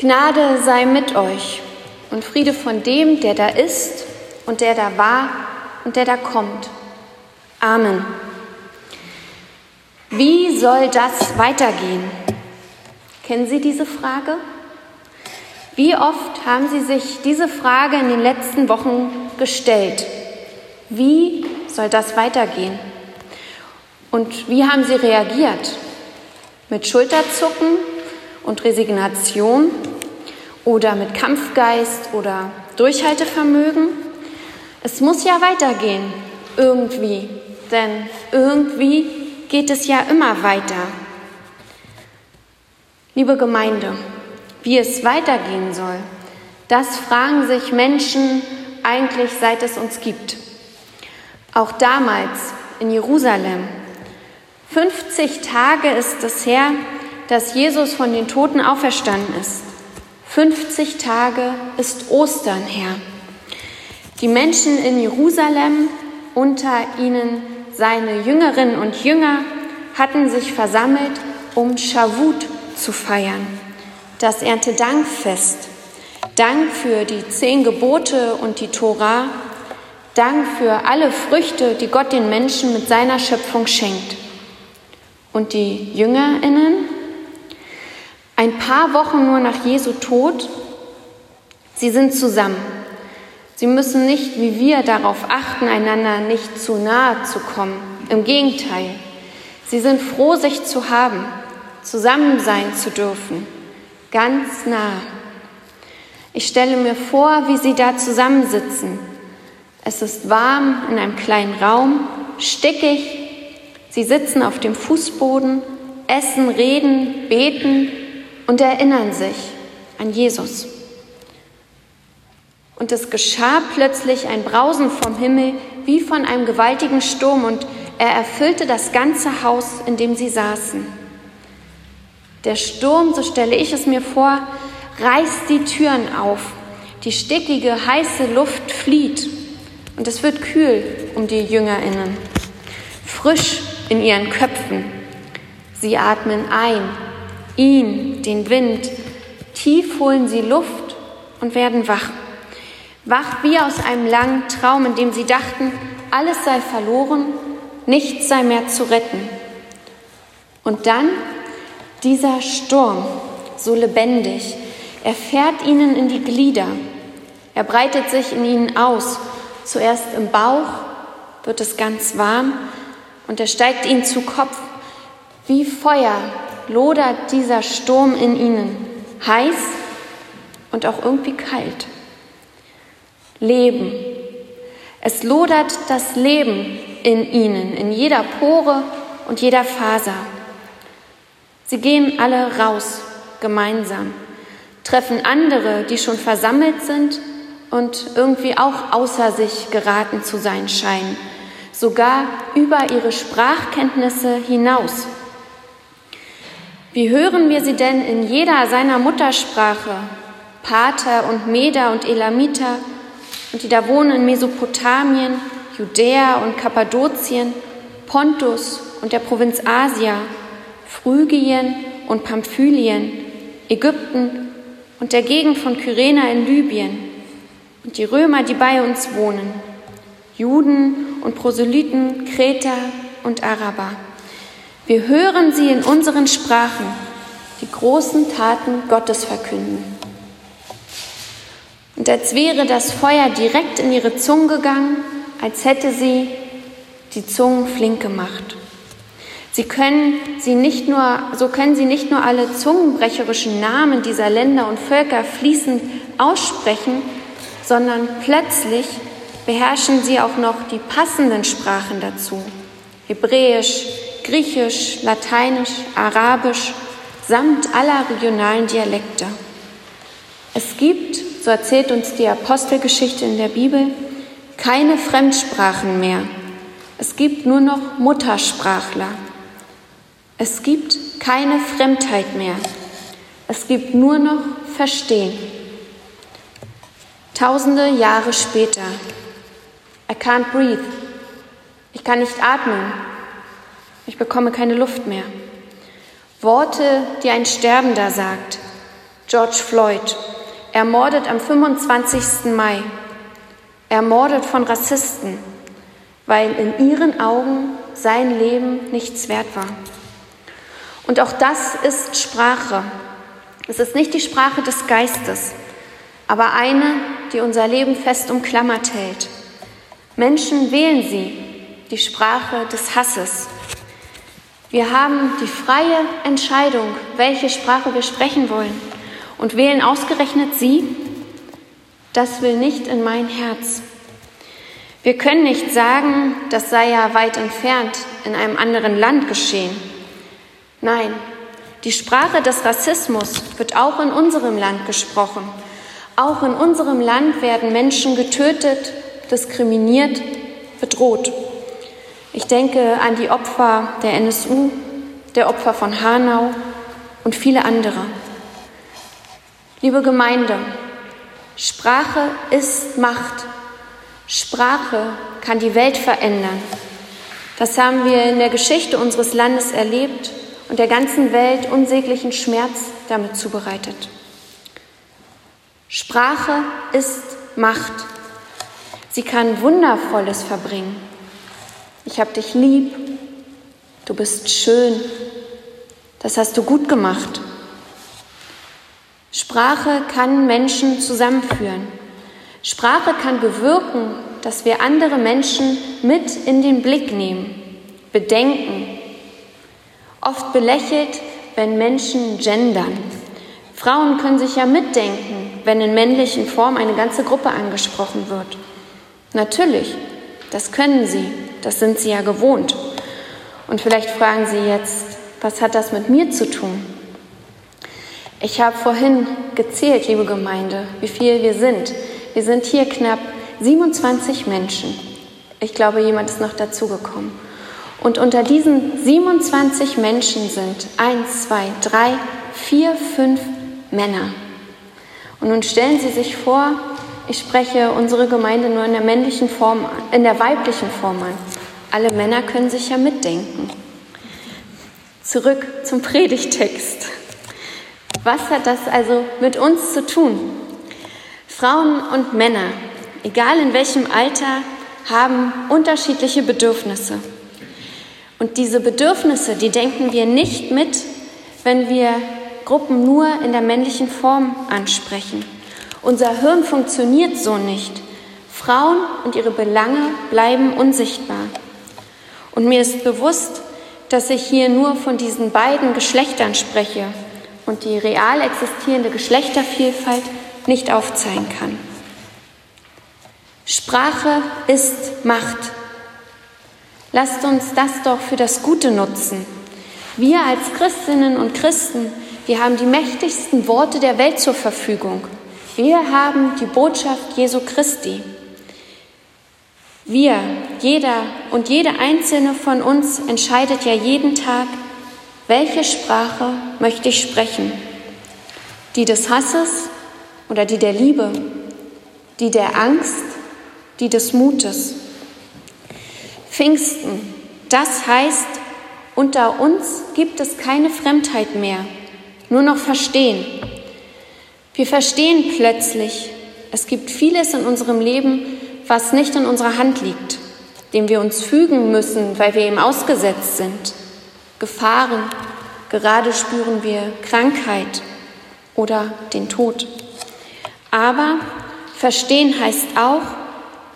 Gnade sei mit euch und Friede von dem, der da ist und der da war und der da kommt. Amen. Wie soll das weitergehen? Kennen Sie diese Frage? Wie oft haben Sie sich diese Frage in den letzten Wochen gestellt? Wie soll das weitergehen? Und wie haben Sie reagiert? Mit Schulterzucken und Resignation oder mit Kampfgeist oder Durchhaltevermögen. Es muss ja weitergehen, irgendwie, denn irgendwie geht es ja immer weiter. Liebe Gemeinde, wie es weitergehen soll, das fragen sich Menschen eigentlich seit es uns gibt. Auch damals in Jerusalem. 50 Tage ist es her, dass Jesus von den Toten auferstanden ist. 50 Tage ist Ostern her. Die Menschen in Jerusalem, unter ihnen seine Jüngerinnen und Jünger, hatten sich versammelt, um Shavut zu feiern, das Erntedankfest. Dank für die zehn Gebote und die Tora, Dank für alle Früchte, die Gott den Menschen mit seiner Schöpfung schenkt. Und die Jüngerinnen ein paar Wochen nur nach Jesu Tod, sie sind zusammen. Sie müssen nicht wie wir darauf achten, einander nicht zu nahe zu kommen. Im Gegenteil, sie sind froh, sich zu haben, zusammen sein zu dürfen, ganz nah. Ich stelle mir vor, wie sie da zusammensitzen. Es ist warm in einem kleinen Raum, stickig. Sie sitzen auf dem Fußboden, essen, reden, beten und erinnern sich an Jesus. Und es geschah plötzlich ein Brausen vom Himmel wie von einem gewaltigen Sturm und er erfüllte das ganze Haus, in dem sie saßen. Der Sturm, so stelle ich es mir vor, reißt die Türen auf. Die stickige, heiße Luft flieht und es wird kühl um die Jüngerinnen, frisch in ihren Köpfen. Sie atmen ein ihn, den Wind. Tief holen sie Luft und werden wach. Wach wie aus einem langen Traum, in dem sie dachten, alles sei verloren, nichts sei mehr zu retten. Und dann dieser Sturm, so lebendig, er fährt ihnen in die Glieder, er breitet sich in ihnen aus. Zuerst im Bauch wird es ganz warm und er steigt ihnen zu Kopf. Wie Feuer lodert dieser Sturm in ihnen, heiß und auch irgendwie kalt. Leben. Es lodert das Leben in ihnen, in jeder Pore und jeder Faser. Sie gehen alle raus, gemeinsam, treffen andere, die schon versammelt sind und irgendwie auch außer sich geraten zu sein scheinen, sogar über ihre Sprachkenntnisse hinaus. Wie hören wir sie denn in jeder seiner Muttersprache? Pater und Meder und Elamiter und die da wohnen in Mesopotamien, Judäa und Kappadokien, Pontus und der Provinz Asia, Phrygien und Pamphylien, Ägypten und der Gegend von Kyrena in Libyen und die Römer, die bei uns wohnen, Juden und Proselyten, Kreter und Araber. Wir hören sie in unseren Sprachen, die großen Taten Gottes verkünden. Und als wäre das Feuer direkt in ihre Zungen gegangen, als hätte sie die Zungen flink gemacht. Sie können sie nicht nur, so können sie nicht nur alle zungenbrecherischen Namen dieser Länder und Völker fließend aussprechen, sondern plötzlich beherrschen sie auch noch die passenden Sprachen dazu. Hebräisch, Griechisch, Lateinisch, Arabisch samt aller regionalen Dialekte. Es gibt, so erzählt uns die Apostelgeschichte in der Bibel, keine Fremdsprachen mehr. Es gibt nur noch Muttersprachler. Es gibt keine Fremdheit mehr. Es gibt nur noch Verstehen. Tausende Jahre später. I can't breathe. Ich kann nicht atmen. Ich bekomme keine Luft mehr. Worte, die ein Sterbender sagt. George Floyd, ermordet am 25. Mai, ermordet von Rassisten, weil in ihren Augen sein Leben nichts wert war. Und auch das ist Sprache. Es ist nicht die Sprache des Geistes, aber eine, die unser Leben fest umklammert hält. Menschen wählen sie, die Sprache des Hasses. Wir haben die freie Entscheidung, welche Sprache wir sprechen wollen und wählen ausgerechnet sie. Das will nicht in mein Herz. Wir können nicht sagen, das sei ja weit entfernt in einem anderen Land geschehen. Nein, die Sprache des Rassismus wird auch in unserem Land gesprochen. Auch in unserem Land werden Menschen getötet, diskriminiert, bedroht. Ich denke an die Opfer der NSU, der Opfer von Hanau und viele andere. Liebe Gemeinde, Sprache ist Macht. Sprache kann die Welt verändern. Das haben wir in der Geschichte unseres Landes erlebt und der ganzen Welt unsäglichen Schmerz damit zubereitet. Sprache ist Macht. Sie kann Wundervolles verbringen. Ich habe dich lieb, du bist schön, das hast du gut gemacht. Sprache kann Menschen zusammenführen. Sprache kann bewirken, dass wir andere Menschen mit in den Blick nehmen, bedenken, oft belächelt, wenn Menschen gendern. Frauen können sich ja mitdenken, wenn in männlichen Form eine ganze Gruppe angesprochen wird. Natürlich, das können sie, das sind sie ja gewohnt. Und vielleicht fragen Sie jetzt, was hat das mit mir zu tun? Ich habe vorhin gezählt, liebe Gemeinde, wie viel wir sind. Wir sind hier knapp 27 Menschen. Ich glaube, jemand ist noch dazugekommen. Und unter diesen 27 Menschen sind eins, zwei, drei, vier, fünf Männer. Und nun stellen Sie sich vor, ich spreche unsere Gemeinde nur in der männlichen Form an, in der weiblichen Form an. Alle Männer können sich ja mitdenken. Zurück zum Predigtext. Was hat das also mit uns zu tun? Frauen und Männer, egal in welchem Alter, haben unterschiedliche Bedürfnisse. Und diese Bedürfnisse, die denken wir nicht mit, wenn wir Gruppen nur in der männlichen Form ansprechen. Unser Hirn funktioniert so nicht. Frauen und ihre Belange bleiben unsichtbar. Und mir ist bewusst, dass ich hier nur von diesen beiden Geschlechtern spreche und die real existierende Geschlechtervielfalt nicht aufzeigen kann. Sprache ist Macht. Lasst uns das doch für das Gute nutzen. Wir als Christinnen und Christen, wir haben die mächtigsten Worte der Welt zur Verfügung. Wir haben die Botschaft Jesu Christi. Wir, jeder und jede einzelne von uns entscheidet ja jeden Tag, welche Sprache möchte ich sprechen? Die des Hasses oder die der Liebe? Die der Angst? Die des Mutes? Pfingsten, das heißt, unter uns gibt es keine Fremdheit mehr, nur noch Verstehen. Wir verstehen plötzlich, es gibt vieles in unserem Leben, was nicht in unserer Hand liegt, dem wir uns fügen müssen, weil wir ihm ausgesetzt sind. Gefahren, gerade spüren wir Krankheit oder den Tod. Aber verstehen heißt auch,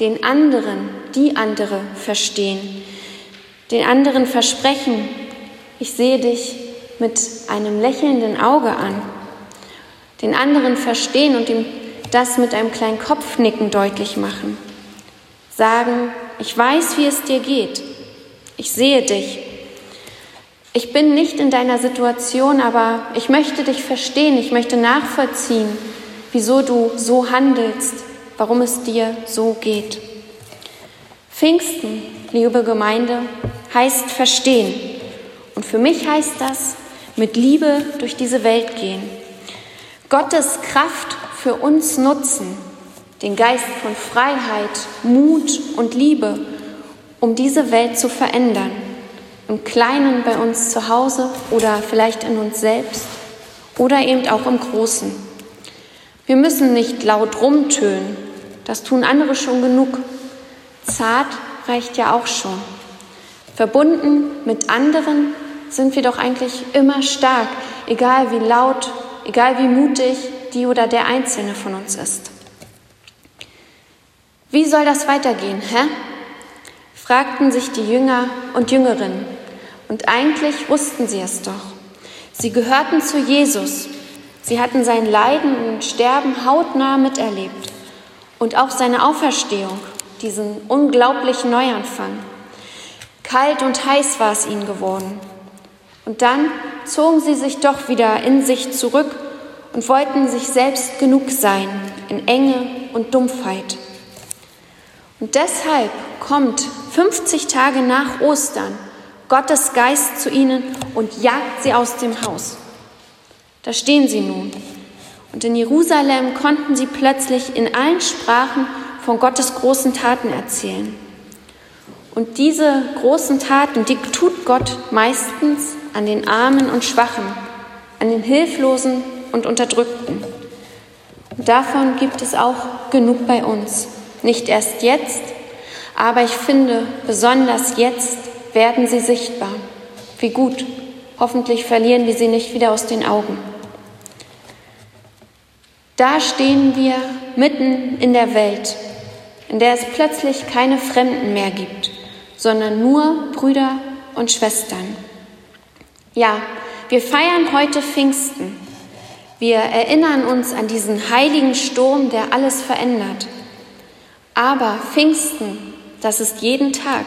den anderen, die andere verstehen, den anderen versprechen, ich sehe dich mit einem lächelnden Auge an, den anderen verstehen und ihm das mit einem kleinen Kopfnicken deutlich machen, sagen, ich weiß, wie es dir geht, ich sehe dich, ich bin nicht in deiner Situation, aber ich möchte dich verstehen, ich möchte nachvollziehen, wieso du so handelst, warum es dir so geht. Pfingsten, liebe Gemeinde, heißt verstehen. Und für mich heißt das, mit Liebe durch diese Welt gehen. Gottes Kraft für uns nutzen, den Geist von Freiheit, Mut und Liebe, um diese Welt zu verändern. Im Kleinen bei uns zu Hause oder vielleicht in uns selbst oder eben auch im Großen. Wir müssen nicht laut rumtönen, das tun andere schon genug. Zart reicht ja auch schon. Verbunden mit anderen sind wir doch eigentlich immer stark, egal wie laut, egal wie mutig die oder der Einzelne von uns ist. Wie soll das weitergehen, hä? fragten sich die Jünger und Jüngerinnen. Und eigentlich wussten sie es doch. Sie gehörten zu Jesus. Sie hatten sein Leiden und Sterben hautnah miterlebt und auch seine Auferstehung, diesen unglaublichen Neuanfang. Kalt und heiß war es ihnen geworden. Und dann zogen sie sich doch wieder in sich zurück und wollten sich selbst genug sein in Enge und Dumpfheit. Und deshalb kommt 50 Tage nach Ostern Gottes Geist zu ihnen und jagt sie aus dem Haus. Da stehen sie nun. Und in Jerusalem konnten sie plötzlich in allen Sprachen von Gottes großen Taten erzählen. Und diese großen Taten, die tut Gott meistens an den Armen und Schwachen, an den Hilflosen und Unterdrückten. Und davon gibt es auch genug bei uns. Nicht erst jetzt, aber ich finde, besonders jetzt werden sie sichtbar. Wie gut. Hoffentlich verlieren wir sie nicht wieder aus den Augen. Da stehen wir mitten in der Welt, in der es plötzlich keine Fremden mehr gibt, sondern nur Brüder und Schwestern. Ja, wir feiern heute Pfingsten. Wir erinnern uns an diesen heiligen Sturm, der alles verändert. Aber Pfingsten, das ist jeden Tag.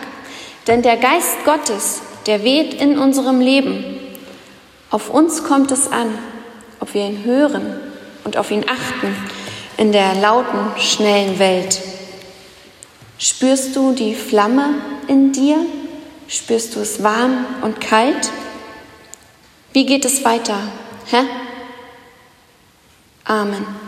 Denn der Geist Gottes, der weht in unserem Leben. Auf uns kommt es an, ob wir ihn hören und auf ihn achten in der lauten, schnellen Welt. Spürst du die Flamme in dir? Spürst du es warm und kalt? Wie geht es weiter? Hä? Amen.